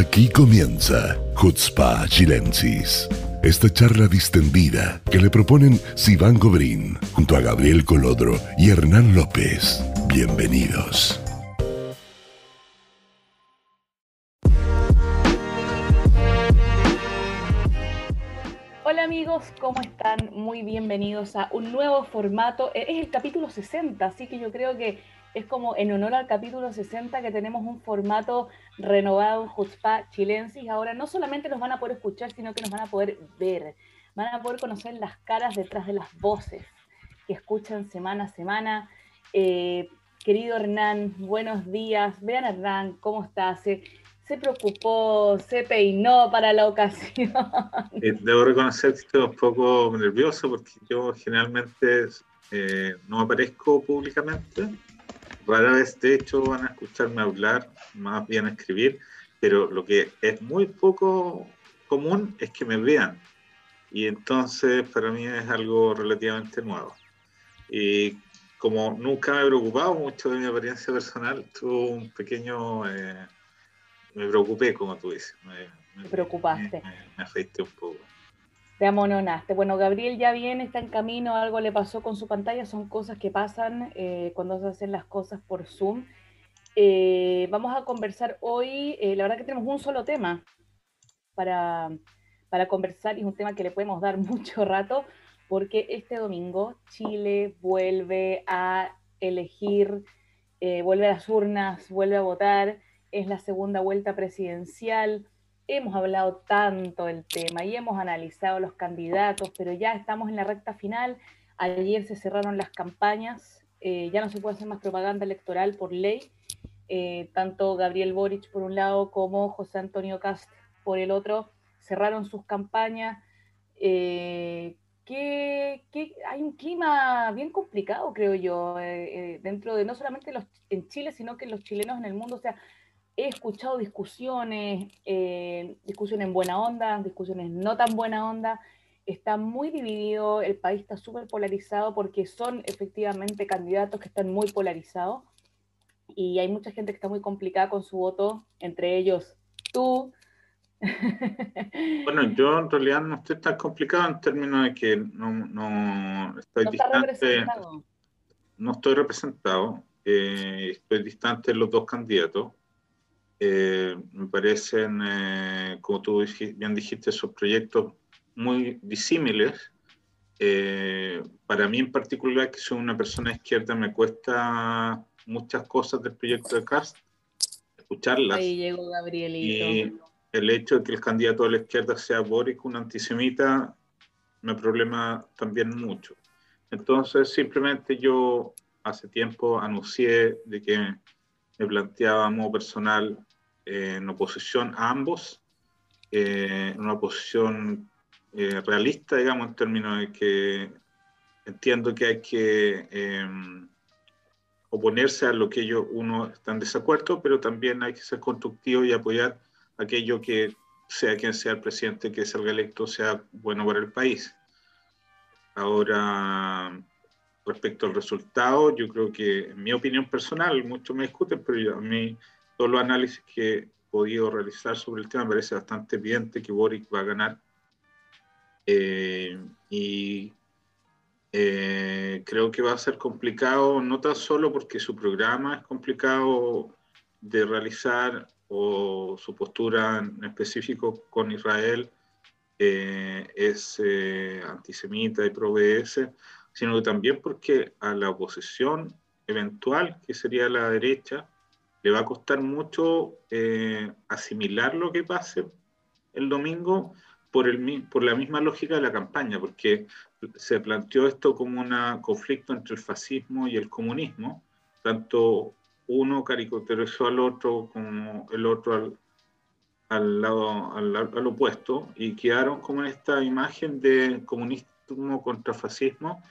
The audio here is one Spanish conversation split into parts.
Aquí comienza Hutzpa Chilensis. Esta charla distendida que le proponen Sivan Gobrín junto a Gabriel Colodro y Hernán López. Bienvenidos. Hola amigos, ¿cómo están? Muy bienvenidos a un nuevo formato. Es el capítulo 60, así que yo creo que es como en honor al capítulo 60 que tenemos un formato renovado en Jutzpa Chilensis. Ahora no solamente nos van a poder escuchar, sino que nos van a poder ver. Van a poder conocer las caras detrás de las voces que escuchan semana a semana. Eh, querido Hernán, buenos días. Vean Hernán, ¿cómo está? Se, se preocupó, se peinó para la ocasión. Eh, debo reconocer que estoy un poco nervioso porque yo generalmente eh, no aparezco públicamente rara vez, de hecho, van a escucharme hablar, más bien escribir, pero lo que es muy poco común es que me vean. Y entonces para mí es algo relativamente nuevo. Y como nunca me he preocupado mucho de mi apariencia personal, tuve un pequeño... Eh, me preocupé, como tú dices. Me, preocupaste. Me, me afeité un poco te amononaste. Bueno, Gabriel ya viene, está en camino, algo le pasó con su pantalla, son cosas que pasan eh, cuando se hacen las cosas por Zoom. Eh, vamos a conversar hoy, eh, la verdad que tenemos un solo tema para, para conversar y es un tema que le podemos dar mucho rato porque este domingo Chile vuelve a elegir, vuelve a las urnas, vuelve a votar, es la segunda vuelta presidencial hemos hablado tanto del tema y hemos analizado los candidatos, pero ya estamos en la recta final. Ayer se cerraron las campañas, eh, ya no se puede hacer más propaganda electoral por ley. Eh, tanto Gabriel Boric por un lado como José Antonio Cast por el otro cerraron sus campañas. Eh, que, hay un clima bien complicado, creo yo, dentro de no solamente los, en Chile, sino que los chilenos en el mundo. O sea, he escuchado discusiones, eh, discusiones en buena onda, discusiones no tan buena onda. Está muy dividido, el país está súper polarizado porque son efectivamente candidatos que están muy polarizados y hay mucha gente que está muy complicada con su voto, entre ellos tú. Bueno, yo en realidad no estoy tan complicado en términos de que no, no estoy distante. No estoy representado, eh, estoy distante de los dos candidatos. Eh, me parecen, eh, como tú bien dijiste, esos proyectos muy disímiles. Eh, para mí en particular, que soy una persona izquierda, me cuesta muchas cosas del proyecto de CAST, escucharlas. Ahí llegó Gabrielito. Y el hecho de que el candidato de la izquierda sea Boric, un antisemita, me problema también mucho. Entonces, simplemente yo hace tiempo anuncié de que me planteaba a modo personal en oposición a ambos, eh, en una posición eh, realista, digamos, en términos de que entiendo que hay que em, oponerse a lo que ellos uno está en desacuerdo, pero también hay que ser constructivo y apoyar aquello que sea quien sea el presidente que salga electo sea bueno para el país. Ahora, respecto al resultado, yo creo que, en mi opinión personal, muchos me discuten, pero yo, a mí todos los análisis que he podido realizar sobre el tema, me parece bastante evidente que Boric va a ganar. Eh, y eh, creo que va a ser complicado, no tan solo porque su programa es complicado de realizar o su postura en específico con Israel eh, es antisemita y pro sino que también porque a la oposición eventual, que sería la derecha, le va a costar mucho eh, asimilar lo que pase el domingo por, el, por la misma lógica de la campaña, porque se planteó esto como un conflicto entre el fascismo y el comunismo, tanto uno caricaturizó al otro como el otro al, al lado al, al, opuesto y quedaron como en esta imagen de comunismo contra fascismo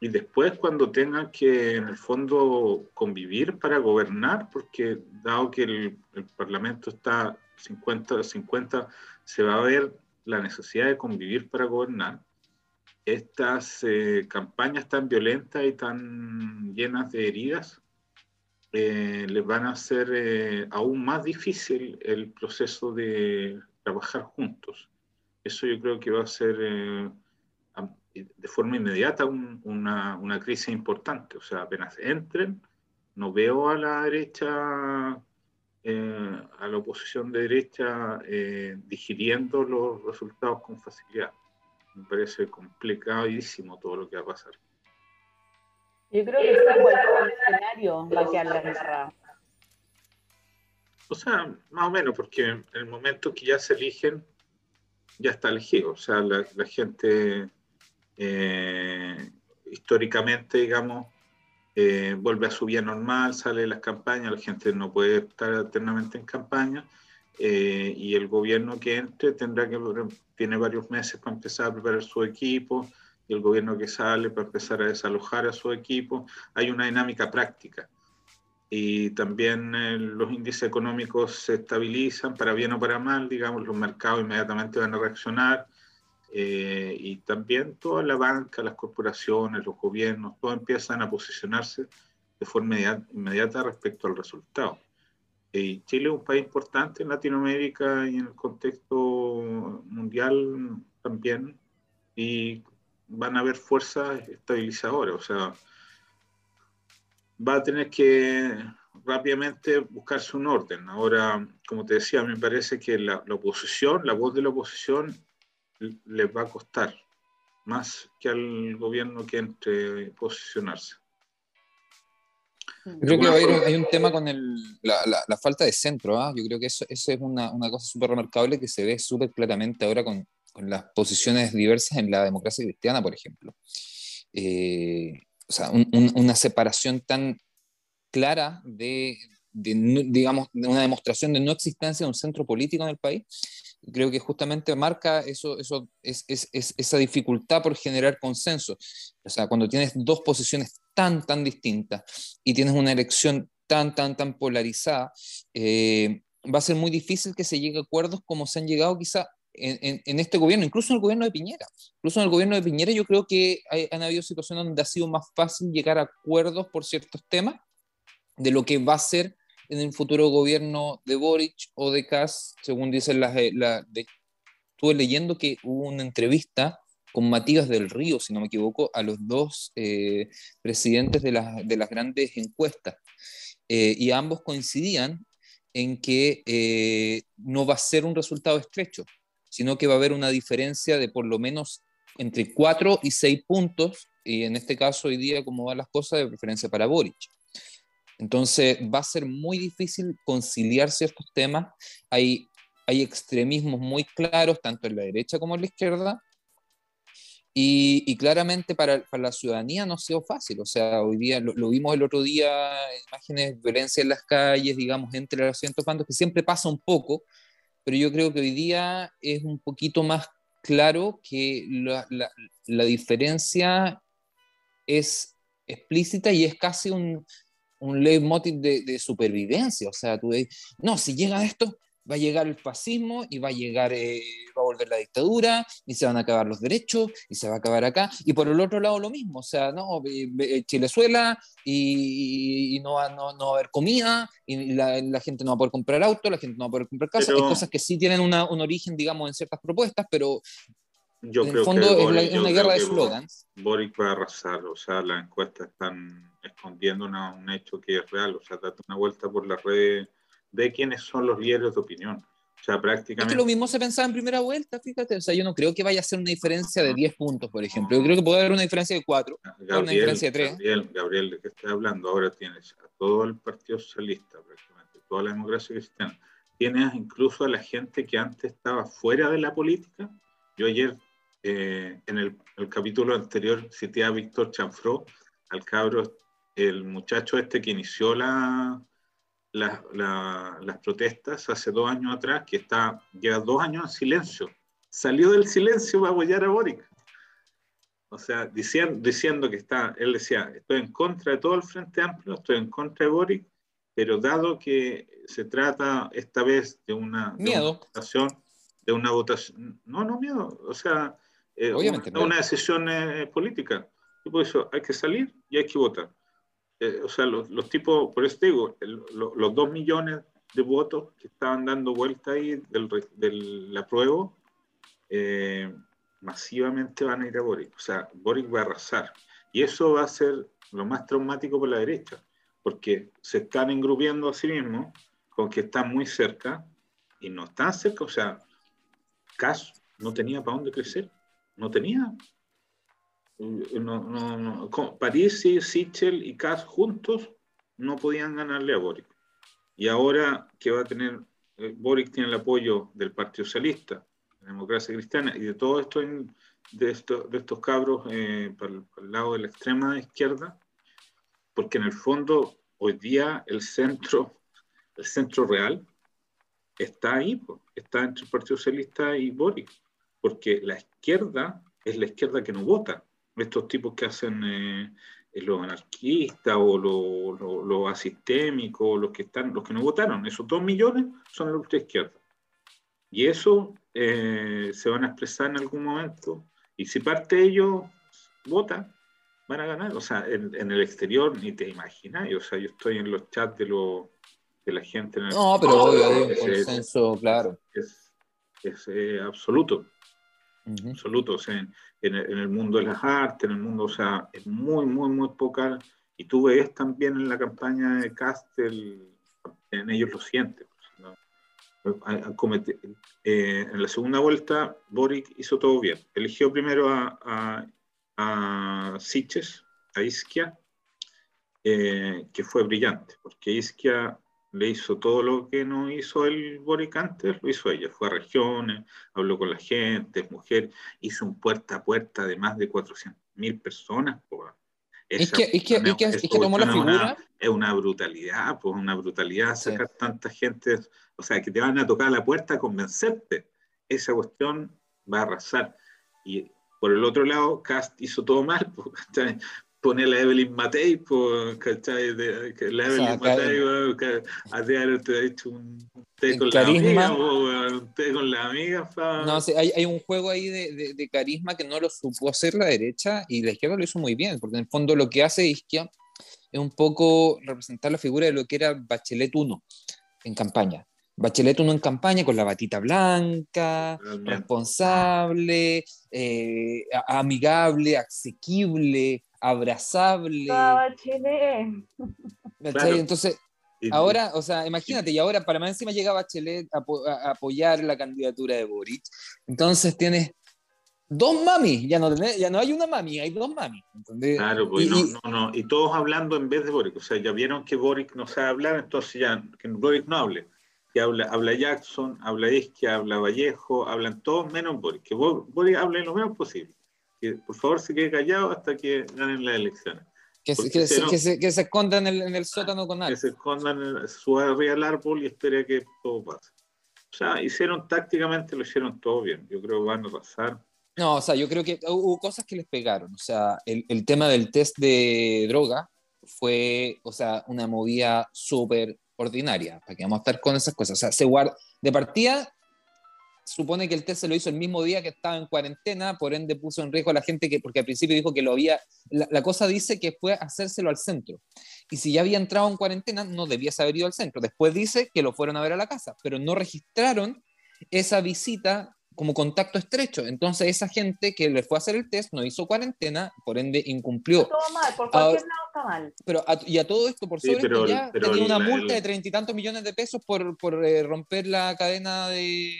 y después cuando tengan que, en el fondo, convivir para gobernar, porque dado que el, Parlamento está 50-50, se va a ver la necesidad de convivir para gobernar. Estas eh, campañas tan violentas y tan llenas de heridas eh, les van a hacer eh, aún más difícil el proceso de trabajar juntos. Eso yo creo que va a ser eh, de forma inmediata una, una, crisis importante. O sea, apenas entren, no veo a la derecha, a la oposición de derecha, digiriendo los resultados con facilidad. Me parece complicadísimo todo lo que va a pasar. Yo creo que sea cualquier escenario va a quedar la guerra. O sea, más o menos, porque en el momento que ya se eligen, ya está elegido. O sea, la, gente eh, históricamente, digamos, eh, vuelve a su vida normal, sale de las campañas, la gente no puede estar eternamente en campaña, eh, y el gobierno que entre tendrá que, tiene varios meses para empezar a preparar su equipo, y el gobierno que sale para empezar a desalojar a su equipo. Hay una dinámica práctica. Y también eh, los índices económicos se estabilizan, para bien o para mal, digamos, los mercados inmediatamente van a reaccionar. Eh, y también toda la banca, las corporaciones, los gobiernos, todos empiezan a posicionarse de forma inmediata respecto al resultado. Y Chile es un país importante en Latinoamérica y en el contexto mundial también, y van a haber fuerzas estabilizadoras, o sea, va a tener que rápidamente buscarse un orden. Ahora, como te decía, me parece que la, oposición, la voz de la oposición, les va a costar más que al gobierno que entre posicionarse. Yo creo que hay, un, tema con la, falta de centro. ¿ah? Yo creo que eso, eso es una, una cosa súper remarcable que se ve súper claramente ahora con, las posiciones diversas en la democracia cristiana, por ejemplo. Eh, o sea, una separación tan clara de, digamos, de una demostración de no existencia de un centro político en el país, creo que justamente marca eso, eso es, esa dificultad por generar consenso. O sea, cuando tienes dos posiciones tan, tan distintas y tienes una elección tan, tan, tan polarizada, eh, va a ser muy difícil que se llegue a acuerdos como se han llegado quizá en, este gobierno, incluso en el gobierno de Piñera. Incluso en el gobierno de Piñera yo creo que han habido situaciones donde ha sido más fácil llegar a acuerdos por ciertos temas de lo que va a ser en el futuro gobierno de Boric o de Kass, según dicen las... Eh, la, de, estuve leyendo que hubo una entrevista con Matías del Río, si no me equivoco, a los dos eh, presidentes de, de, las grandes encuestas. Eh, y ambos coincidían en que no va a ser un resultado estrecho, sino que va a haber una diferencia de por lo menos entre 4 y 6 puntos, y en este caso hoy día, como van las cosas, de preferencia para Boric. Entonces va a ser muy difícil conciliar ciertos temas. Hay, hay extremismos muy claros, tanto en la derecha como en la izquierda, y, claramente para, para, la ciudadanía no ha sido fácil. O sea, hoy día lo, lo, vimos el otro día, imágenes de violencia en las calles, digamos, entre los asientos bandos, que siempre pasa un poco, pero yo creo que hoy día es un poquito más claro que la, la, diferencia es explícita y es casi un, un leitmotiv de, de supervivencia. O sea, tú ves, no, si llega esto, va a llegar el fascismo y va a llegar, eh, va a volver la dictadura y se van a acabar los derechos y se va a acabar acá. Y por el otro lado lo mismo, o sea, no, Chilezuela y, no, va, no, no, a haber comida y la, la, gente no va a poder comprar auto, la gente no va a poder comprar casa. Hay cosas que sí tienen una, un origen, digamos, en ciertas propuestas, pero yo en el fondo es una guerra de slogans. Boric va a arrasar, o sea, las encuestas están escondiendo un hecho que es real, o sea, date una vuelta por las redes de quiénes son los líderes de opinión. O sea, prácticamente... Es que lo mismo se pensaba en primera vuelta, fíjate. O sea, yo no creo que vaya a ser una diferencia de 10 puntos, por ejemplo. Yo creo que puede haber una diferencia de 4, una diferencia de 3. Gabriel, Gabriel, ¿de qué estás hablando? Ahora tienes a todo el Partido Socialista, prácticamente, toda la democracia cristiana. Tienes incluso a la gente que antes estaba fuera de la política. Yo ayer, eh, en el, el, capítulo anterior, cité a Víctor Chanfró, al cabro, el muchacho este que inició la, las protestas hace dos años atrás, que está, lleva dos años en silencio. Salió del silencio para apoyar a Boric. O sea, diciendo, diciendo que está, él decía, estoy en contra de todo el Frente Amplio, estoy en contra de Boric, pero dado que se trata esta vez de una, votación, de una votación, no, no miedo, o sea, eh, Obviamente, una, una, decisión eh, política. Y por eso hay que salir y hay que votar. Eh, o sea, los, los, tipos, por eso digo, los dos millones de votos que estaban dando vuelta ahí del, del apruebo, eh, masivamente van a ir a Boric. O sea, Boric va a arrasar. Y eso va a ser lo más traumático por la derecha, porque se están engrupiendo a sí mismos con que están muy cerca y no están cerca. O sea, Cass no tenía para dónde crecer, no tenía. No, no, no. París, Sichel y Cass juntos no podían ganarle a Boric. Y ahora que va a tener, eh, Boric tiene el apoyo del Partido Socialista, la democracia cristiana y de todo esto, de, esto, estos cabros eh, para, el, lado de la extrema izquierda, porque en el fondo hoy día el centro, el centro real está ahí, está entre el Partido Socialista y Boric, porque la izquierda es la izquierda que no vota. Estos tipos que hacen eh, los anarquistas o los lo, lo asistémicos, los que, están, los que no votaron, esos dos millones son la ultra izquierda. Y eso eh, se van a expresar en algún momento. Y si parte de ellos vota, van a ganar. O sea, en, el exterior ni te imaginas. O sea, yo estoy en los chats de, lo, de la gente. En el no, pero obvio, hay un consenso, claro. Es, es eh, absoluto. Absoluto. O sea, en, en, el mundo de las artes, en el mundo, o sea, es muy, muy, muy poca. Y tú ves también en la campaña de Castel, en ellos lo sienten. Eh, en la segunda vuelta, Boric hizo todo bien. Eligió primero a, a, a Siches, a Isquia, eh, que fue brillante, porque Isquia le hizo todo lo que no hizo el Boric antes, lo hizo ella. Fue a regiones, habló con la gente, mujer, hizo un puerta a puerta de más de 400.000 personas. es que, es que, es que, es que tomó la figura. es una brutalidad, pues una brutalidad sacar tanta gente o sea, que te van a tocar la puerta a convencerte. Esa cuestión va a arrasar. Y por el otro lado, Cast hizo todo mal, pues, pone a la Evelyn Matei, pues, ¿cachai? De, que la Evelyn o sea, Matei, a te ha hecho un té con carisma, la amiga, un té con la amiga. No, sí, hay, hay, un juego ahí de, de, de, carisma que no lo supo hacer la derecha y la izquierda lo hizo muy bien, porque en el fondo lo que hace Isquia es un poco representar la figura de lo que era Bachelet 1 en campaña. Bachelet uno en campaña con la batita blanca, responsable, eh, amigable, asequible, abrazable. Bachelet. Entonces, ahora, o sea, imagínate, y ahora para más encima llega Bachelet a, apoyar la candidatura de Boric. Entonces tienes dos mami, ya no, ya no hay una mami, hay dos mami. Claro, pues, y, no, no, no, y todos hablando en vez de Boric. O sea, ya vieron que Boric no sabe hablar, entonces ya que Boric no hable habla, habla Jackson, habla Isquia, habla Vallejo, hablan todos menos Boris, que Boris hable lo menos posible. Que por favor se quede callado hasta que ganen las elecciones. Que se, que, se, que, se, que se, escondan en el, en el sótano con algo. Que se escondan, suba arriba del árbol y espere que todo pase. O sea, hicieron tácticamente, lo hicieron todo bien. Yo creo que van a pasar. No, o sea, yo creo que hubo cosas que les pegaron. O sea, el, el tema del test de droga fue, o sea, una movida súper ordinaria, para que vamos a estar con esas cosas. O sea, se guarda, de partida, supone que el test se lo hizo el mismo día que estaba en cuarentena, por ende puso en riesgo a la gente que, porque al principio dijo que lo había, la, cosa dice que fue hacérselo al centro. Y si ya había entrado en cuarentena, no debía haber ido al centro. Después dice que lo fueron a ver a la casa, pero no registraron esa visita como contacto estrecho. Entonces, esa gente que le fue a hacer el test no hizo cuarentena, por ende incumplió. Todo mal, por cualquier lado está mal. Pero y a todo esto, por sobre sí, ya tenía una multa de treinta y tantos millones de pesos por, por eh, romper la cadena de.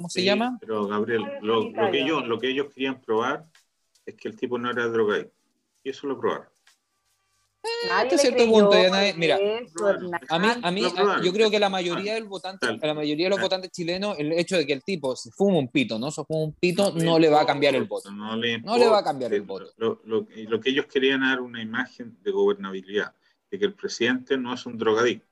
¿Cómo se llama? Pero, Gabriel, lo, lo, que ellos, lo que ellos querían probar es que el tipo no era drogadicto. Y eso lo probaron. Hasta cierto punto, mira, a mí, a mí yo creo que la mayoría del votante, a la mayoría de los votantes chilenos, el hecho de que el tipo se fuma un pito, no se fuma un pito, no, le va a cambiar el voto. No le, va a cambiar el voto. Lo, lo, lo, que ellos querían dar una imagen de gobernabilidad, de que el presidente no es un drogadicto.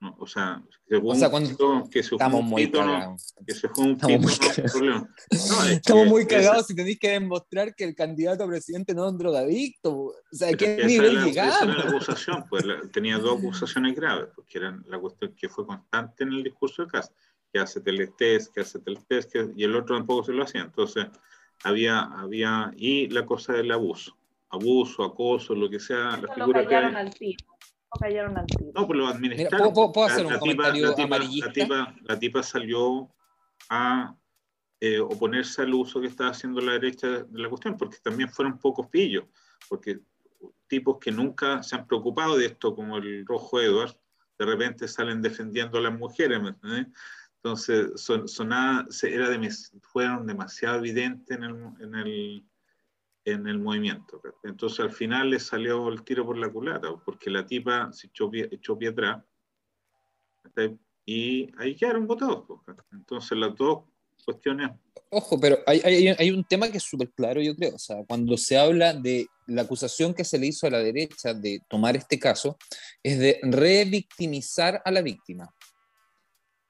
No, o sea, que se o sea, cuando que se estamos pito, cagados. que se fue un pito, estamos muy no, no, estamos muy cagados si tenéis que demostrar que el candidato a presidente no es un drogadicto. O sea, ¿a qué nivel llegamos? Esa era la acusación, pues la, tenía dos acusaciones graves, porque eran la cuestión que fue constante en el discurso de Cast, que hace teletest, que hace teletest, que, y el otro tampoco se lo hacía. Entonces, había, había, y la cosa del abuso. abuso, acoso, lo que sea, la figura que hay. Al cayeron al tiro. No, pues lo administraron. ¿puedo, hacer un comentario tipa, la tipa, la tipa, salió a eh, oponerse al uso que estaba haciendo la derecha de la cuestión, porque también fueron pocos pillos, porque tipos que nunca se han preocupado de esto, como el Rojo Edward, de repente salen defendiendo a las mujeres. Entonces, son, era de, fueron demasiado evidentes en el, en, el, en el movimiento. Entonces, al final le salió el tiro por la culata, porque la tipa se echó pie, echó pie atrás y ahí quedaron votados. Entonces, las dos cuestiones. Ojo, pero hay, hay, hay un tema que es súper claro, yo creo. O sea, cuando se habla de la acusación que se le hizo a la derecha de tomar este caso, es de revictimizar a la víctima.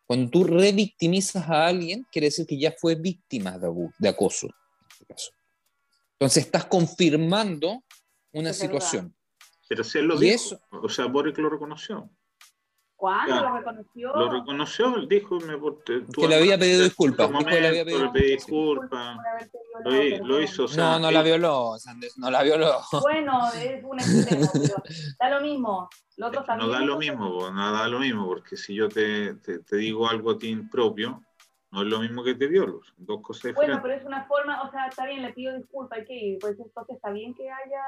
Cuando tú revictimizas a alguien, quiere decir que ya fue víctima de, de acoso. En este caso. Entonces estás confirmando una situación. Pero si él lo dijo, o sea, Boric lo reconoció. ¿Cuándo lo reconoció? Lo reconoció, él dijo me, que le había pedido disculpas. Dijo le había pedido disculpas. Lo, lo, hizo. O sea, no, no la violó, Sanders, no la violó. Bueno, es un extremo, pero da lo mismo. Lo otro también no da lo mismo, no da lo mismo, porque si yo te, te, te digo algo a ti impropio, no es lo mismo que te violo, son dos cosas diferentes. Bueno, pero es una forma, o sea, está bien, le pido disculpas, ¿y Pues entonces está bien que haya,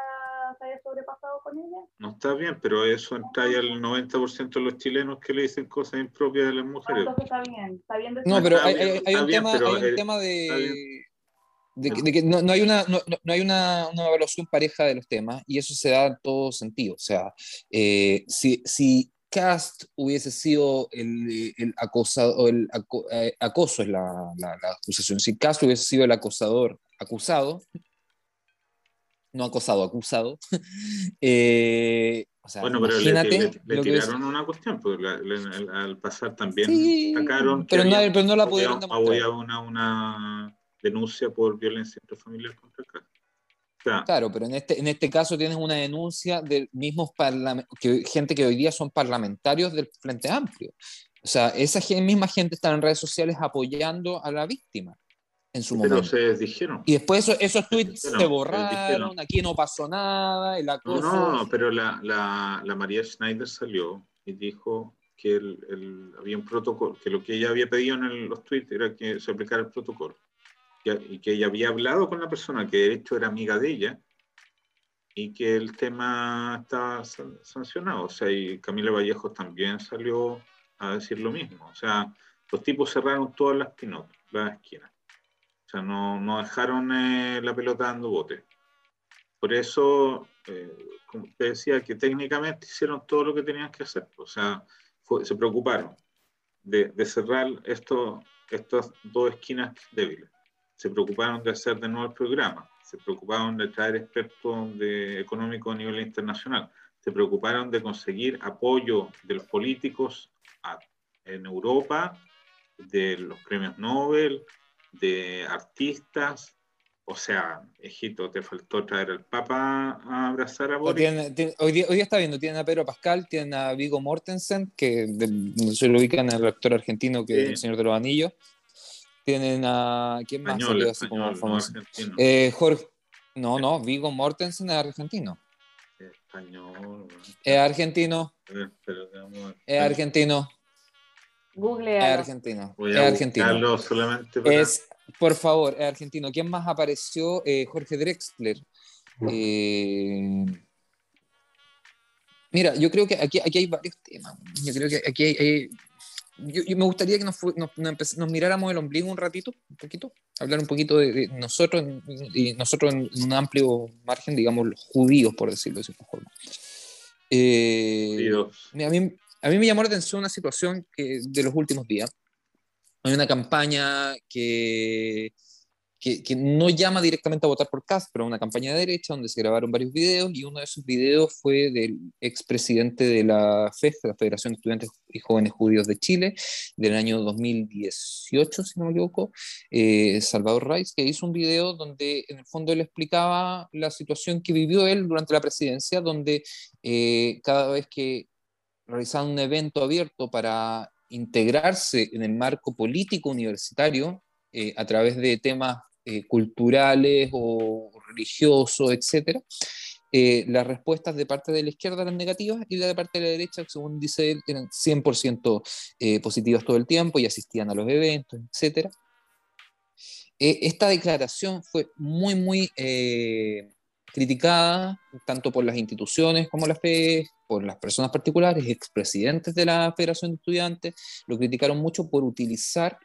se haya sobrepasado con ella. No está bien, pero eso entra ya el 90% de los chilenos que le dicen cosas impropias de las mujeres. Entonces está bien, está bien. No, pero hay, hay, un, tema, hay un tema de... De que, no, no, hay, una, no, no hay una, una, evaluación pareja de los temas y eso se da en todo sentido. O sea, eh, si, si Cast hubiese sido el, el acosado, el eh, acoso es la, la, acusación. Si Cast hubiese sido el acosador acusado, no acosado, acusado. eh, o sea, bueno, pero le, le, tiraron una cuestión, pues, al pasar también sacaron. Pero, no, pero no la pudieron demostrar. Una, una denuncia por violencia intrafamiliar contra Cast. Claro, pero en este, en este caso tienes una denuncia de mismos que gente que hoy día son parlamentarios del Frente Amplio. O sea, esa misma gente está en redes sociales apoyando a la víctima en su momento. Pero se dijeron. Y después esos, tweets se borraron, aquí no pasó nada, el acoso... No, no, pero la, la, la, María Schneider salió y dijo que el, había un protocolo, que lo que ella había pedido en los tweets era que se aplicara el protocolo y que ella había hablado con la persona que de hecho era amiga de ella y que el tema estaba sancionado. O sea, y Camila Vallejos también salió a decir lo mismo. O sea, los tipos cerraron todas las pinotas, las esquinas. O sea, no, no dejaron eh, la pelota dando bote. Por eso, eh, como te decía, que técnicamente hicieron todo lo que tenían que hacer. O sea, se preocuparon de, de cerrar esto, estas dos esquinas débiles se preocuparon de hacer de nuevo el programa, se preocuparon de traer expertos de, económicos a nivel internacional, se preocuparon de conseguir apoyo de los políticos en Europa, de los premios Nobel, de artistas. O sea, Egipto, te faltó traer al Papa a abrazar a Boris. hoy, día, está viendo, tienen a Pedro Pascal, tienen a Vigo Mortensen, que se lo ubican al actor argentino que es el Señor de los Anillos. Tienen a. ¿Quién más salió así como famoso? eh, Jorge. No, no, Vigo Mortensen es argentino. Español. Es argentino. Es argentino. Google. Es argentino. es argentino. solamente Es, por favor, es argentino. ¿Quién más apareció? Eh, Jorge Drexler. Eh, mira, yo creo que aquí, aquí hay varios temas. Yo creo que aquí hay yo, me gustaría que nos, nos, miráramos el ombligo un ratito, un poquito, hablar un poquito de, nosotros y nosotros en, un amplio margen, digamos, los judíos, por decirlo de cierta forma. Eh, a, mí, a mí me llamó la atención una situación que, de los últimos días. Hay una campaña que que, no llama directamente a votar por Cast, pero una campaña de derecha donde se grabaron varios videos y uno de esos videos fue del expresidente de la FEJ, la Federación de Estudiantes y Jóvenes Judíos de Chile, del año 2018, si no me equivoco, eh, Salvador Reis, que hizo un video donde en el fondo él explicaba la situación que vivió él durante la presidencia, donde eh, cada vez que realizaban un evento abierto para integrarse en el marco político universitario, eh, a través de temas eh, culturales o religioso, etcétera, eh, las respuestas de parte de la izquierda eran negativas y de parte de la derecha, según dice él, eran 100% eh, positivas todo el tiempo y asistían a los eventos, etcétera. Eh, esta declaración fue muy, muy criticada tanto por las instituciones como la FE, por las personas particulares, expresidentes de la Federación de Estudiantes, lo criticaron mucho por utilizar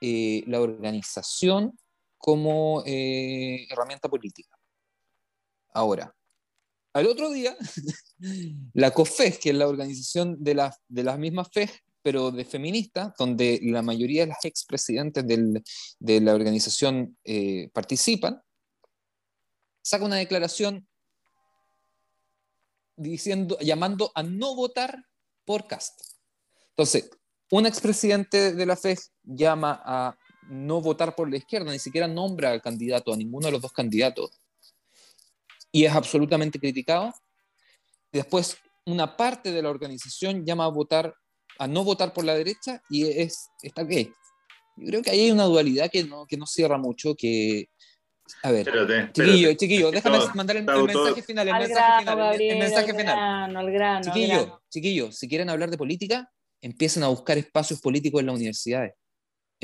eh, la organización como eh, herramienta política. Ahora, al otro día, la COFES, que es la organización de, la, de las mismas FES, pero de feministas, donde la mayoría de las expresidentes de la organización eh, participan, saca una declaración diciendo, llamando a no votar por Cast. Entonces, un expresidente de la FED llama a no votar por la izquierda, ni siquiera nombra al candidato, a ninguno de los dos candidatos, y es absolutamente criticado. Después, una parte de la organización llama a votar, a no votar por la derecha, y es, está qué. Yo creo que ahí hay una dualidad que no, que no cierra mucho, que a ver, chiquillo, chiquillo, déjame mandar el, mensaje final, el mensaje final, el mensaje final. chiquillo, chiquillo, si quieren hablar de política, empiecen a buscar espacios políticos en las universidades.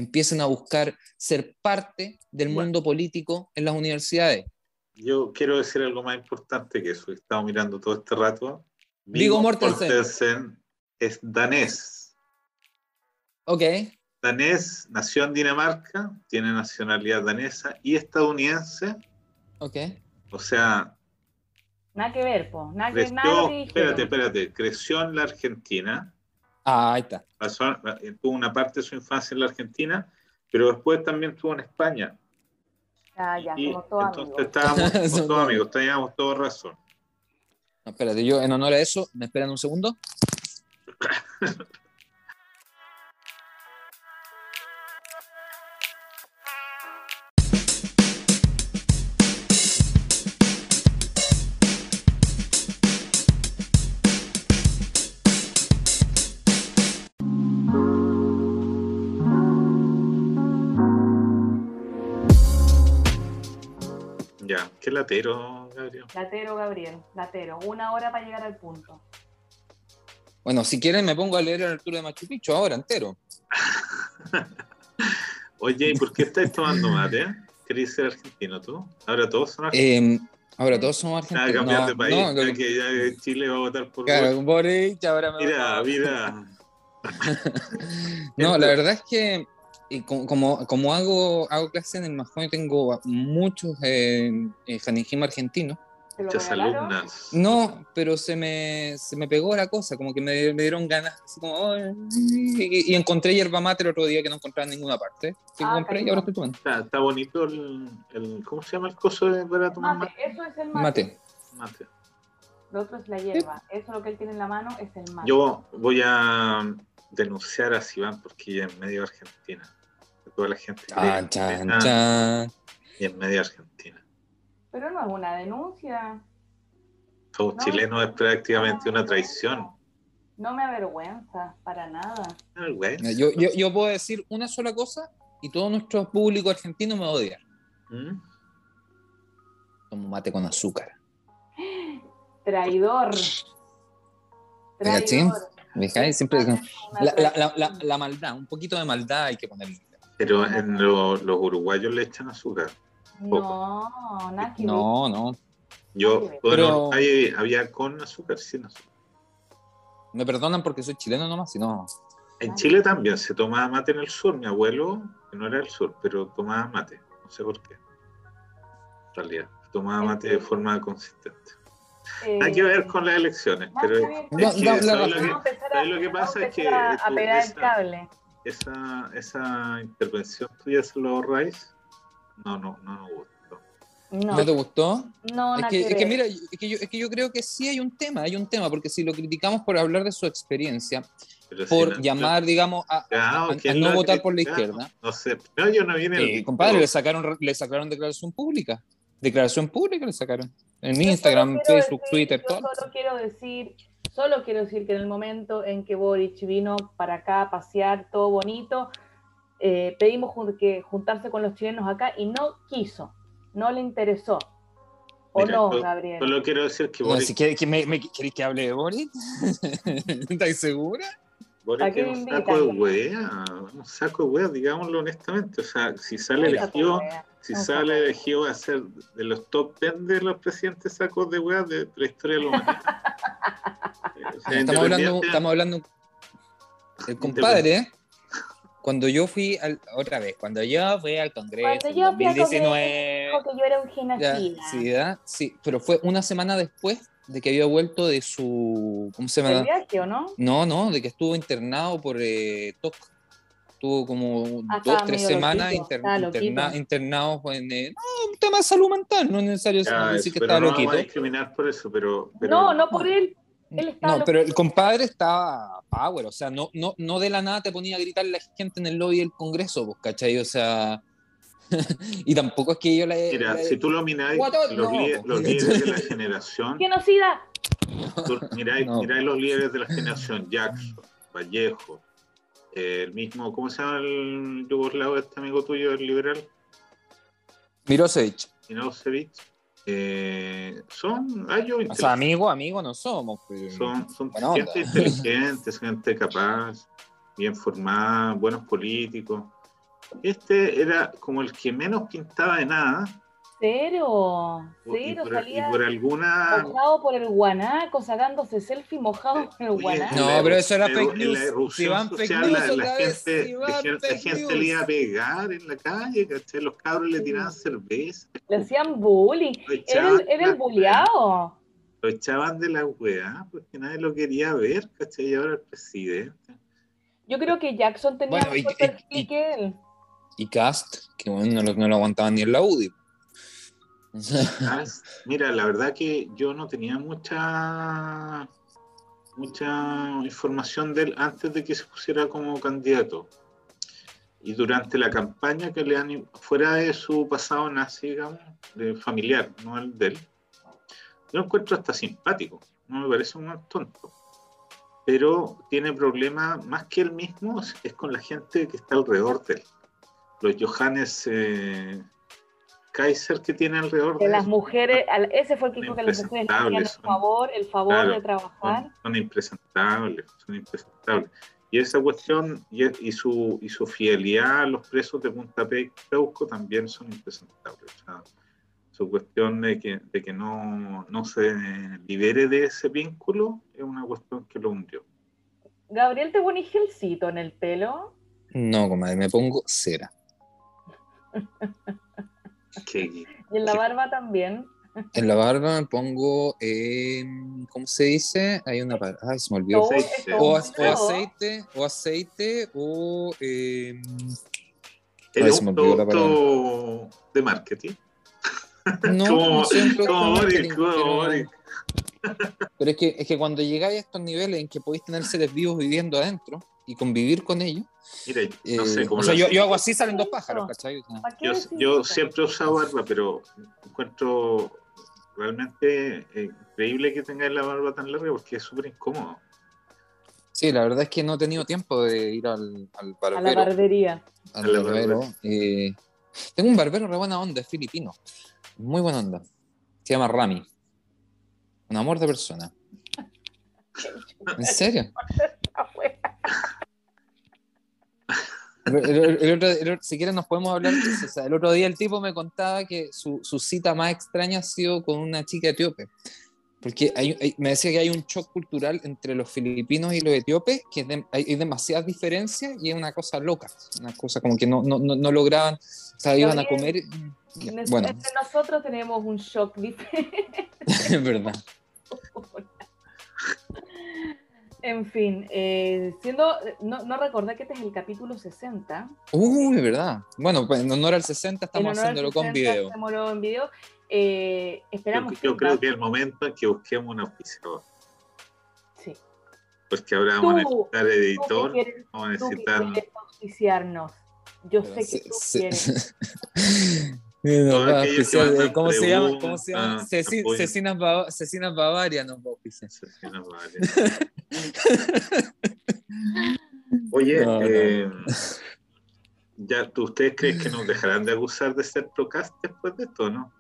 Empiecen a buscar ser parte del mundo político en las universidades. Yo quiero decir algo más importante que eso. He estado mirando todo este rato. Vigo Mortensen es danés. Ok danés, nació en Dinamarca, tiene nacionalidad danesa y estadounidense. Ok. O sea. Nada que ver, po. Nada creció, nada espérate, espérate. Creció en la Argentina. Ah, ahí está. tuvo una parte de su infancia en la Argentina, pero después también estuvo en España. Ah, ya, somos todos entonces estábamos todos amigos, teníamos toda razón. No, espérate, yo en honor a eso, ¿me esperan un segundo? latero, Gabriel? Latero, Gabriel, latero. Una hora para llegar al punto. Bueno, si quieren me pongo a leer el Arturo de Machu Picchu ahora, entero. Oye, ¿y por qué estás tomando mate? ¿Querés ser argentino tú? Ahora todos son argentinos. Eh, ahora todos somos argentinos. Ah, cambiar de país, no, ya que ya Chile va a votar por Claro, Boric, ahora me Mira, mira. no, la verdad es que y como, como, hago, hago clase en el Majón, tengo muchos eh, eh argentinos. Muchas alumnas. No, pero se me, se me pegó la cosa, como que me, me dieron ganas, así como, y, encontré yerba mate el otro día que no encontraba en ninguna parte. Que ah, compré y ahora estoy tomando. Está, está bonito el, el, ¿cómo se llama el coso de, para tomar mate? Eso es el mate. Mate. mate. Lo otro es la hierba. Eso lo que él tiene en la mano es el mate. Yo voy a denunciar a Sivan porque ella es medio argentina toda la gente. Y en medio Argentina. Pero no es una denuncia. Somos chilenos es prácticamente una traición. No me avergüenza, para nada. Yo, yo, yo, puedo decir una sola cosa y todo nuestro público argentino me odia. ¿Mm? Tomo mate con azúcar. Traidor. Traidor. Siempre la, la, la, la, maldad, un poquito de maldad hay que ponerle. Pero en los uruguayos le echan azúcar. No, nada No, no. Yo, bueno, había con azúcar, sin azúcar. Me perdonan porque soy chileno nomás, si no. En Chile también se tomaba mate en el sur. Mi abuelo, que no era del sur, pero tomaba mate. No sé por qué. En realidad, tomaba mate de forma consistente. Hay que ver con las elecciones, pero es, que, lo que pasa es que... A pegar el cable esa, esa intervención tuya se lo ahorráis, no, no, no me gustó. No. te gustó? No, es que, es que mira, es que, yo, es que yo creo que sí hay un tema, hay un tema, porque si lo criticamos por hablar de su experiencia, por llamar, digamos, a, no votar por la izquierda. No sé, no, yo no viene. Eh, compadre, le sacaron, le sacaron declaración pública. Declaración pública le sacaron. En Instagram, Facebook, Twitter, todo. Solo quiero decir Solo quiero decir que en el momento en que Boric vino para acá a pasear, todo bonito, eh, pedimos que juntarse con los chilenos acá y no quiso, no le interesó. ¿O Mira, no, yo- Gabriel? Solo quiero decir que No, Boric, si quiere- que me, me- ¿Queréis que hable de Boris? ¿Estáis segura? Boric ¿A qué es un saco de wea, un saco de wea, digámoslo honestamente. O sea, si sale elegido, wea. Si no sale elegido va a ser de los top 10 de los presidentes sacos de wea de la historia de la humanidad. Eh, o sea, Estamos hablando, independiente- estamos hablando. El compadre, cuando yo fui al, otra vez, cuando yo fui al Congreso Cuando en yo fui al 2019, Dijo que yo era un genocida. sí, pero fue una semana después de que había vuelto de su, ¿cómo se ¿El llama? viaje o no? No, no, de que estuvo internado por eh, TOC. Estuvo como Ah, dos, tres semanas loquito, inter- interna- loquito. internados en eh, no, un tema de salud mental, no es necesario Ya, decir que pero estaba no loquito. a discriminar por eso, pero, pero No, no por él. Él estaba No, pero el compadre estaba power, o sea, no, no, no de la nada te ponía a gritar la gente en el lobby del Congreso, pues, ¿cachai? O sea, y tampoco es que yo la... Mira, la- si tú lo miráis, los, No, líderes- los líderes de la generación, Genocida. tú miráis, No. miráis los líderes de la generación, Jackson, Vallejo, el mismo, ¿cómo se llama el yugoslavo este amigo tuyo, el liberal? Mirosevic. Milosevic, eh, son, hay yo O sea, amigo, amigo no somos. son, son gente inteligente, gente capaz, bien formada, buenos políticos. Este era como el que menos pintaba de nada Cero. Cero. por, y Salía por alguna mojado por el guanaco, sacándose selfie mojado por el guanaco. No, pero eso era fake en news. La erupción Si van fake social, news la, gente, si la gente, le iba a pegar en la calle, ¿cachai? Los cabros le tiraban cerveza. Le hacían bullying. Era el, era el la- buleado. lo echaban de la weá porque nadie lo quería ver, ¿cachai? Y ahora el presidente. Yo creo que Jackson tenía Bueno, y- mejor y- perfil y- que él. Y Cast, que bueno, no lo, no lo aguantaban ni en la UDI. Ah, Mira, la verdad que yo no tenía mucha mucha información de él antes de que se pusiera como candidato. Y durante la campaña que le han, fuera de su pasado nazi, digamos, de familiar, no el de él, yo lo encuentro hasta simpático, no me parece un tonto. Pero tiene problemas, más que él mismo, es con la gente que está alrededor de él. Los Johannes eh, Kaiser que tiene alrededor de las mujeres, al- ese fue el que dijo que las mujeres le hacían el favor, el favor claro, de trabajar. son, son impresentables, son impresentables. Y esa cuestión y, y su, y su fidelidad a los presos de Punta Pe- Peuco también son impresentables. O sea, su cuestión de que, de que no, no se libere de ese vínculo es una cuestión que lo hundió. Gabriel, ¿te pones gelcito en el pelo? no, comadre, me pongo cera. Y en la barba también. En la barba me pongo, eh, ¿cómo se dice? Hay una palabra, ay, se me olvidó. Aceite. O, aceite, o aceite, o eh, Ay, se me olvidó la producto de marketing. no, Como- como. Pero es que, es que cuando llegáis a estos niveles en que podéis tener seres vivos viviendo adentro y convivir con ellos, Mira, no eh, sé cómo o sea, lo yo, hago así, salen dos pájaros, ¿cachai? O sea, ¿Para qué Yo, siempre he usado barba, pero encuentro realmente eh, increíble que tengáis la barba tan larga porque es súper incómodo. sí, la verdad es que no he tenido tiempo de ir al, al A la barbero. barbería. al A la barbero. eh, tengo un barbero re buena onda, es filipino. Muy buena onda. Se llama Rami. Un amor de persona. ¿En serio? El- otro- el si quieren nos podemos hablar de eso. O sea, el otro día el tipo me contaba que su, su cita más extraña ha sido con una chica etíope. Porque hay- hay- me decía que hay un shock cultural entre los filipinos y los etíopes, que de- hay, hay demasiadas diferencias y es una cosa loca. Una cosa como que no, no, no, no lograban, o sea, iban a comer. Bueno, Entre nosotros tenemos un shock diferente. es verdad. En fin, eh, siendo, no, no recordé que este es el capítulo 60. Uy, es verdad. Bueno, pues en honor al 60 estamos haciéndolo con 60, video. hacémoslo en video. Eh, Yo, esperamos yo creo feedback. que es el momento en que busquemos un auspiciador. Sí. Porque ahora vamos a Tú, necesitar Tú editor, quieres- vamos a tú necesitar. auspiciarnos. Yo sé que tú quieres. No, va que eh, ¿Cómo se llama? ¿Cómo se llama? preguntas, Ceci-. Cecinas, Bava- Cecinas Bavaria no va a auspiciar. Asesinos varios. Oye, No, no. eh, ya, ¿tú, ¿ustedes creen que nos dejarán de acusar de ser procast después de esto, no?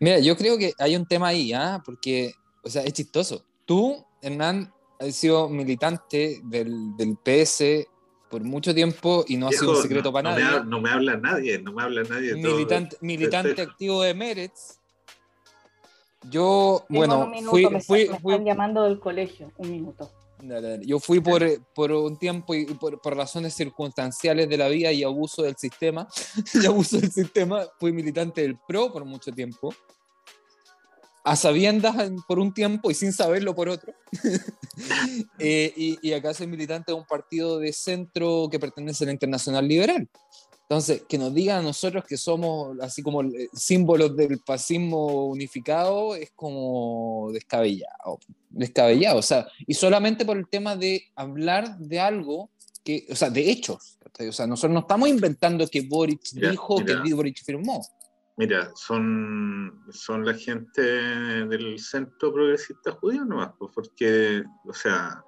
Mira, yo creo que hay un tema ahí, ¿ah? Porque, o sea, es chistoso. Tú, Hernán, has sido militante del, del PS por mucho tiempo y no ha sido un secreto para nadie. no me habla nadie, no me habla nadie. Militante, militante activo de Meretz. Yo, bueno, fui, me, fui, están llamando del colegio, un minuto. Yo fui por, por un tiempo y por, por, razones circunstanciales de la vida y abuso del sistema, y abuso del sistema, fui militante del PRO por mucho tiempo a sabiendas por un tiempo y sin saberlo por otro. Eh, y, acá soy militante de un partido de centro que pertenece a la Internacional Liberal. Entonces, que nos digan a nosotros que somos así como símbolos del fascismo unificado es como descabellado, descabellado, o sea, y solamente por el tema de hablar de algo que, o sea, de hechos, o sea, nosotros no estamos inventando que Boric dijo, que Boric firmó. Mira, son, son la gente del centro progresista judío nomás, pues, porque, o sea,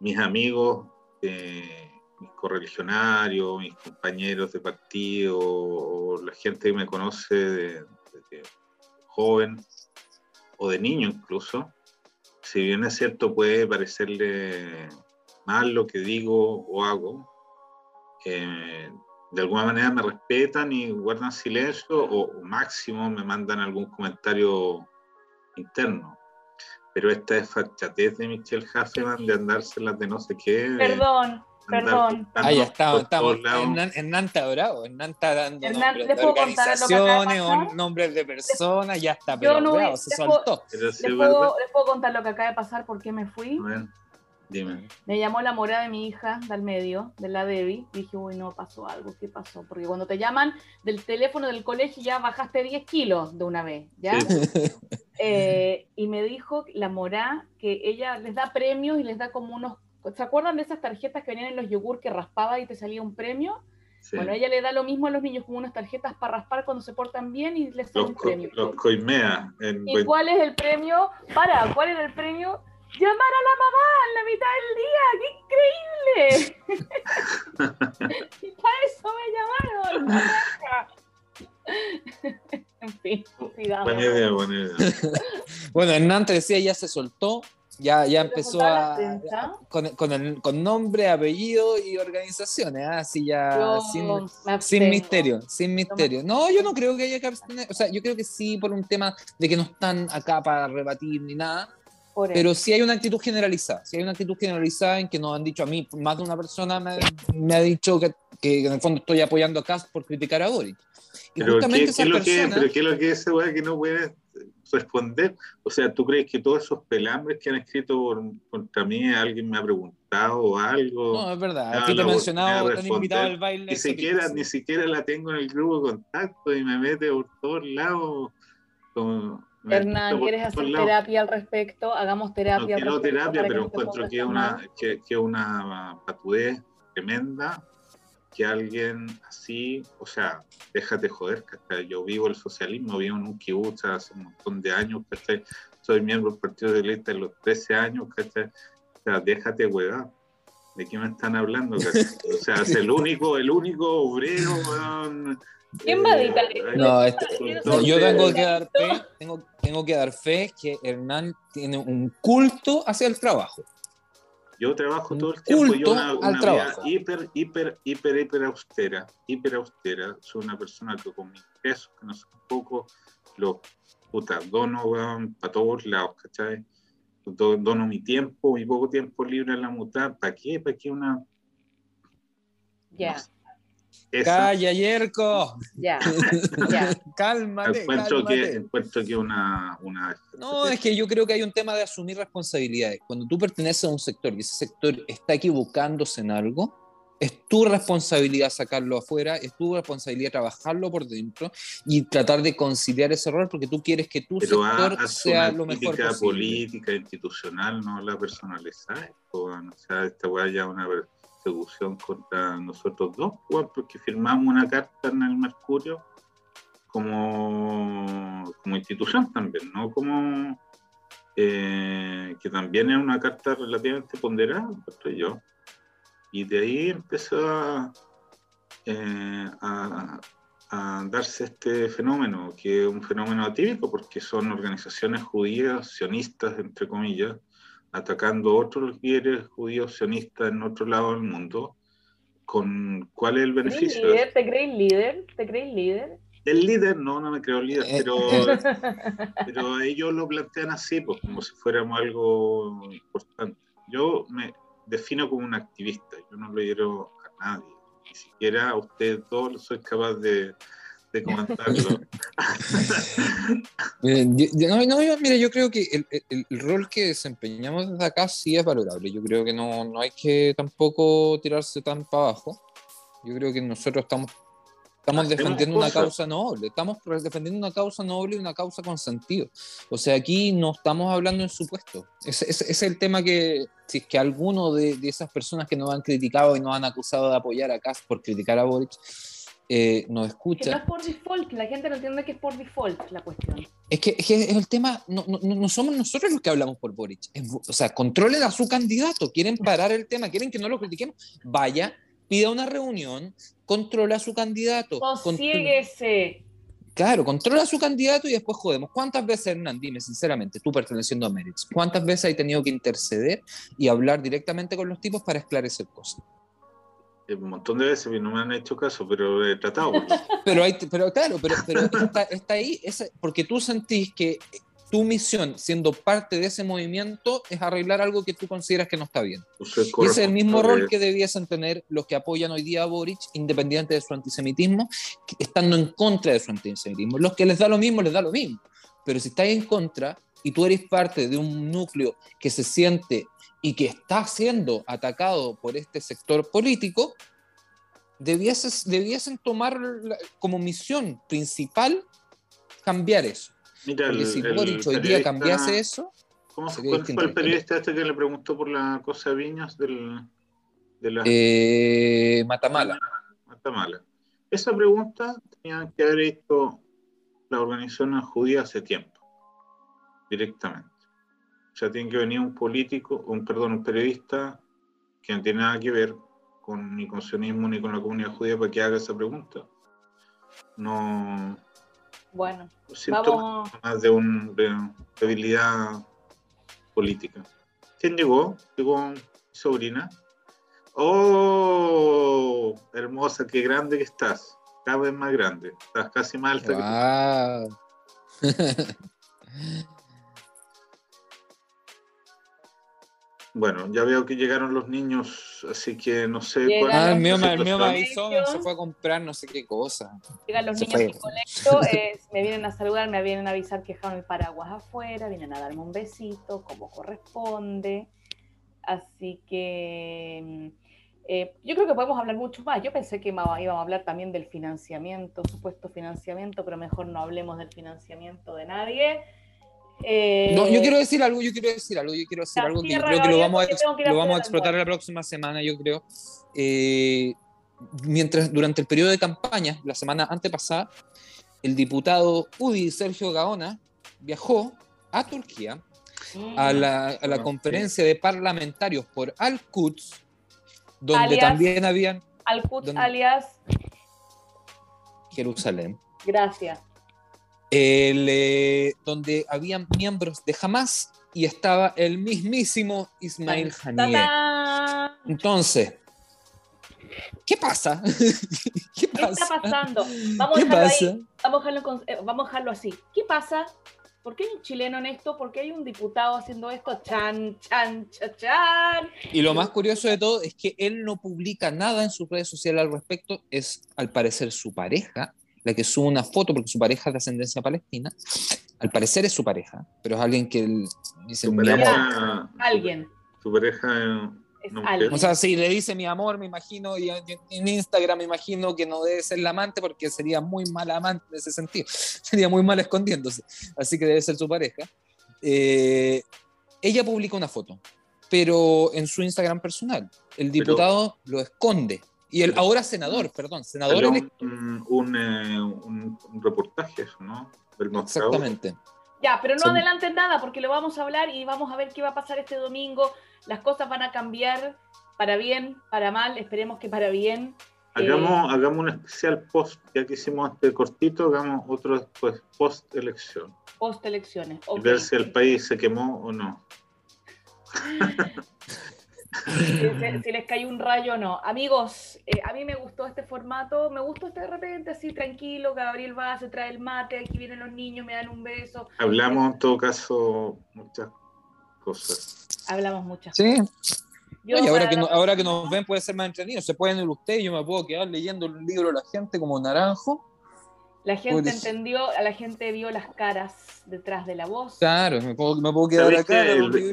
mis amigos, eh, mis correligionarios, mis compañeros de partido, o la gente que me conoce de, joven o de niño incluso, si bien es cierto puede parecerle mal lo que digo o hago, eh, de alguna manera me respetan y guardan silencio o, máximo me mandan algún comentario interno. Pero esta es fachatez de Michelle Huffman de andárselas de no sé qué. Perdón, perdón. Ah, ya estamos, estamos. En, Nanta Bravo, en Nanta dando Hernán, nombres de organizaciones o nombres de personas, ya está, pero no, bravo, se soltó. ¿Les puedo, ¿Les puedo, contar lo que acaba de pasar? ¿Por qué me fui? Dime. Me llamó la mora de mi hija del medio, de la Debbie. Dije, uy, no, pasó algo, ¿qué pasó? Porque cuando te llaman del teléfono del colegio ya bajaste 10 kilos de una vez, ¿ya? Eh, y me dijo la mora que ella les da premios y les da como unos. ¿Se acuerdan de esas tarjetas que venían en los yogur que raspaba y te salía un premio? Bueno, ella le da lo mismo a los niños como unas tarjetas para raspar cuando se portan bien y les da un premio. Los coimea. ¿Y cuál es el premio? Para, ¿cuál era el premio? Llamar a la mamá en la mitad del día, ¡qué increíble! y para eso me llamaron. en fin, sigamos. Buena idea, buena idea. bueno, Hernán te decía, ya se soltó, ya, ya empezó a, con, con, el, con nombre, apellido y organizaciones, ¿eh? así ya sin, sin, misterio, sin misterio. No, yo no creo que haya que abstener, o sea, yo creo que sí por un tema de que no están acá para rebatir ni nada, pero sí hay una actitud generalizada, sí hay una actitud generalizada en que nos han dicho a mí, más de una persona me, me ha dicho que, que, en el fondo estoy apoyando a Cast por criticar a Boric. Y pero, ¿qué, es lo que, pero ¿qué es lo que es ese weá que no puede responder? O sea, ¿tú crees que todos esos pelambres que han escrito contra mí, alguien me ha preguntado algo? No, es verdad. Aquí te he mencionado, te han invitado al baile. Ni siquiera, ni siquiera la tengo en el grupo de contacto y me mete por todos lados. Como, Hernán, ¿quieres hacer terapia al respecto? Hagamos terapia. No quiero terapia, pero encuentro que es una, que, que una patudez tremenda que alguien así, o sea, déjate joder, que yo vivo el socialismo, vivo en un kibutz hace un montón de años, ¿cachai? soy miembro del Partido de Lista de los 13 años, ¿cachai? o sea, déjate huevar. ¿De qué me están hablando? O sea, es el único, el único obrero, ¿Quién va a editar No, este, yo tengo que dar fe, tengo, tengo que dar fe que Hernán tiene un culto hacia el trabajo. Yo trabajo todo el tiempo, yo una, una vida hiper, hiper, hiper, hiper austera, hiper austera. Soy una persona que con mis pesos, que no sé un poco, los puta, dono, para todos lados, ¿cachai? Dono mi tiempo, mi poco tiempo libre en la mutar. ¿Para qué? ¿Para qué una...? Ya. Calla, Yerko. Ya, ya. cálmate. Encuentro, Que, encuentro que una, una, No, es que yo creo que hay un tema de asumir responsabilidades. Cuando tú perteneces a un sector y ese sector está equivocándose en algo, es tu responsabilidad sacarlo afuera, es tu responsabilidad trabajarlo por dentro y tratar de conciliar ese error porque tú quieres que tu sector sea lo mejor posible. política, institucional, no la personalizada. O sea, esta weá ya una persecución contra nosotros dos, porque firmamos una carta en el Mercurio como, como institución también, ¿no? Como eh, que también es una carta relativamente ponderada, estoy yo. Y de ahí empezó a, eh, a darse este fenómeno, que es un fenómeno atípico porque son organizaciones judías, sionistas, entre comillas, atacando otros líderes judíos sionistas en otro lado del mundo. Con, ¿Cuál es el beneficio? Líder? ¿Te crees líder? ¿Te crees líder? El líder, no, no me creo líder, Eh, pero, pero ellos lo plantean así, pues como si fuéramos algo importante. Yo me defino como un activista, yo no le quiero a nadie, ni siquiera a ustedes todos soy capaz de, de comentarlo. Miren, yo- yo- no, no, mira, yo creo que el, el- el rol que desempeñamos desde acá sí es valorable. Yo creo que no, no hay que tampoco tirarse tan para abajo. Yo creo que nosotros estamos, estamos Hacemos defendiendo una cosas. causa noble. Estamos defendiendo una causa noble y una causa con sentido. O sea, aquí no estamos hablando en supuesto. Ese, ese- ese es el tema que, si es que alguno de, de esas personas que nos han criticado y nos han acusado de apoyar a Kass por criticar a Boric, eh, nos Que escucha. no es por default, que la gente no entiende que es por default la cuestión. Es que, es que es el tema, no, no, no somos nosotros los que hablamos por Boric. Es o sea, controlen a su candidato. Quieren parar el tema, quieren que no lo critiquemos. Vaya, pida una reunión, controla a su candidato. contro- Sosiéguese. Claro, controla a su candidato y después jodemos. ¿Cuántas veces, Hernán, dime sinceramente, tú perteneciendo a Meritz, cuántas veces hay tenido que interceder y hablar directamente con los tipos para esclarecer cosas? Un montón de veces y no me han hecho caso, pero he tratado. Pero, hay, pero claro, pero, pero está, está ahí, esa- porque tú sentís que tu misión, siendo parte de ese movimiento, es arreglar algo que tú consideras que no está bien. Y ese es el mismo rol que debiesen tener los que apoyan hoy día a Boric, independiente de su antisemitismo, estando en contra de su antisemitismo. Los que les da lo mismo, les da lo mismo. Pero si estáis en contra y tú eres parte de un núcleo que se siente y que está siendo atacado por este sector político, debieses, debiesen tomar la- como misión principal cambiar eso. Mira, Porque el- si el Boric hoy día cambiase eso, ¿Cómo sería cuál fue el periodista este que le preguntó por la cosa de Viñas del, de la eh, Matamala. Guatemala? Esa pregunta tenía que haber hecho la organización judía hace tiempo, directamente. O sea, tiene que venir un político, un perdón, un periodista que no tiene nada que ver con ni con sionismo ni con la comunidad judía para que haga esa pregunta. No, Bueno, siento vamos. más de, un, de debilidad política. ¿Quién llegó? Llegó mi sobrina. ¡Oh! Hermosa, qué grande que estás. Cada vez más grande. Estás casi más alta que Wow. Bueno, ya veo que llegaron los niños, así que no sé Llegan cuál Ah, es el mío, el mío me avisó, se fue a comprar no sé qué cosa. Llegan los Se niños que conecto, eh, me vienen a saludar, me vienen a avisar que dejaron el paraguas afuera, vienen a darme un besito, como corresponde. Así que mm, eh, yo creo que podemos hablar mucho más. Yo pensé que íbamos a hablar también del financiamiento, supuesto financiamiento, pero mejor no hablemos del financiamiento de nadie. Eh, No, yo quiero decir algo, yo quiero decir algo, yo quiero decir algo que yo creo que lo vamos a, lo vamos explotar la próxima semana, yo creo. Eh, mientras, durante el periodo de campaña, la semana antepasada, el diputado UDI, Sergio Gaona, viajó a Turquía mm, a la, a la conferencia de parlamentarios por Al-Quds, donde Alias- también habían Al-Quds alias, Jerusalén. gracias. El, eh, donde habían miembros de Hamas y estaba el mismísimo Ismail Haniyeh. Entonces, ¿qué pasa? ¿Qué ¿Qué pasa? está pasando? Vamos a ¿Qué dejarlo pasa? ahí. Vamos a dejarlo, con- eh, vamos a dejarlo así. ¿Qué pasa? ¿Por qué hay un chileno en esto? ¿Por qué hay un diputado haciendo esto? Chan, chan, chan, chan. Y lo más curioso de todo es que él no publica nada en sus redes sociales al respecto. Es, al parecer, su pareja la que sube una foto, porque su pareja es de ascendencia palestina. Al parecer es su pareja, pero es alguien que él dice, mi amor. pareja, Alguien. tu pareja Es No, alguien. O sea, si le dice mi amor, me imagino, y en Instagram me imagino que no debe ser la amante porque sería muy mal amante en ese sentido. Sería muy mal escondiéndose. Así que debe ser su pareja. Eh, ella publica una foto, pero en su Instagram personal. El diputado lo esconde. Y el ahora senador, perdón, senador un, un, eh, un- un reportaje, ¿no? Del. Exactamente. Ya, pero no Son- adelanten nada porque lo vamos a hablar y vamos a ver qué va a pasar este domingo. Las cosas van a cambiar para bien, para mal, esperemos que para bien. Hagamos, hagamos un especial post, ya que hicimos este cortito, hagamos otro después, post elección. Post elecciones. Y ver si el país se quemó o no. si, les cayó un rayo o no. Amigos, eh, a mí me gustó este formato, me gustó este de repente así tranquilo, Gabriel va, se trae el mate, aquí vienen los niños, me dan un beso. Hablamos en todo caso muchas cosas. Hablamos muchas sí. cosas. y ahora que, ahora que nos ven puede ser más entretenido, se pueden ir ustedes, yo me puedo quedar leyendo el libro de la gente como naranjo la gente entendió, a la gente vio las caras detrás de la voz. Claro, me puedo, me puedo quedar acá.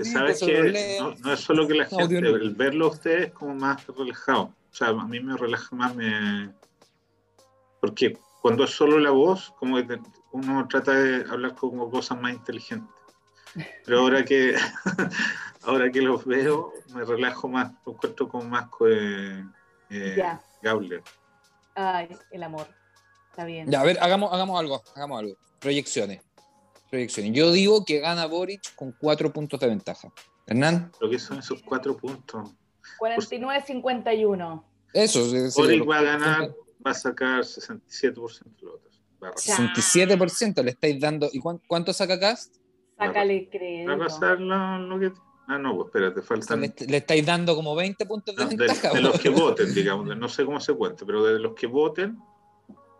¿Sabes que no, es solo que la gente, el verlo a ustedes es como más relajado. O sea, a mí me relaja más, me... porque cuando es solo la voz, como que uno trata de hablar como cosas más inteligentes. Pero ahora que ahora que los veo, me relajo más, lo encuentro como más eh, eh, Gabler. Ay, el amor. Está bien. Ya, a ver, hagamos, hagamos algo, hagamos algo. Proyecciones. Proyecciones. Yo digo que gana Boric con cuatro puntos de ventaja. Hernán. ¿Lo que son esos cuatro puntos? 49-51. Eso. Boric va a ganar, va a sacar 67% de los votos. 67% le estáis dando. ¿Y cuánto saca Cast? Sácale crédito. Va a pasar lo, que. Ah, no, pues espérate, faltan. Le, le, estáis dando como 20 puntos de ventaja. De, los que voten, digamos, no sé cómo se cuente, pero de los que voten,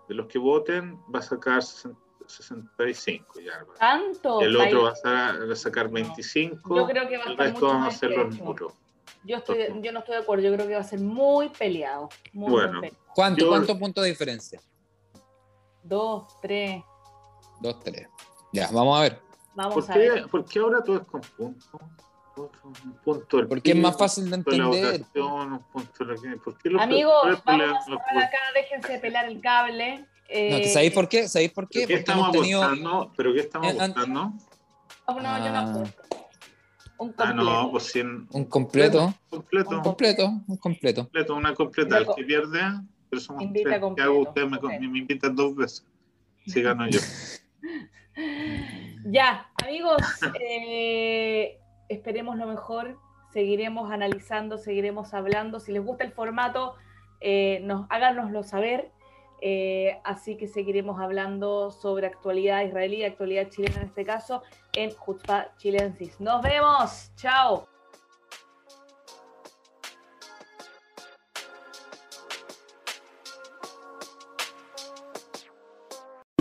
de los que voten va a sacar 65 ya. ¿Tanto? El otro va a, sacar, 25. Yo creo que va a el resto van a ser los muros. Yo, estoy, yo no estoy de acuerdo, yo creo que va a ser muy peleado. bueno, ¿Cuánto, ¿cuántos puntos de diferencia? Dos, tres. Dos, tres. Ya, vamos a ver. Vamos ¿Por, a qué, ver. ¿Por qué ahora todo es con puntos? Un punto Porque es más fácil de entender. un punto Amigos, vamos a cerrar acá, déjense de pelar el cable. Eh, no, ¿Sabéis por qué? ¿Sabéis por qué? Porque estamos tenido... apostando? ¿Pero qué estamos eh, apostando? No, no, yo no apuesto. Un completo. Ah, no, pues sin... Un completo. Completo. Un completo. Un completo. completo una completa. El que pierde, pero somos Invita tres. ¿Qué hago? Ustedes me, me invitan dos veces. Si gano yo. ya, amigos, eh, esperemos lo mejor, seguiremos analizando, seguiremos hablando. Si les gusta el formato, eh, nos, háganoslo saber. Eh, así que seguiremos hablando sobre actualidad israelí, actualidad chilena en este caso, en Jutzpa Chilensis. Nos vemos, chao.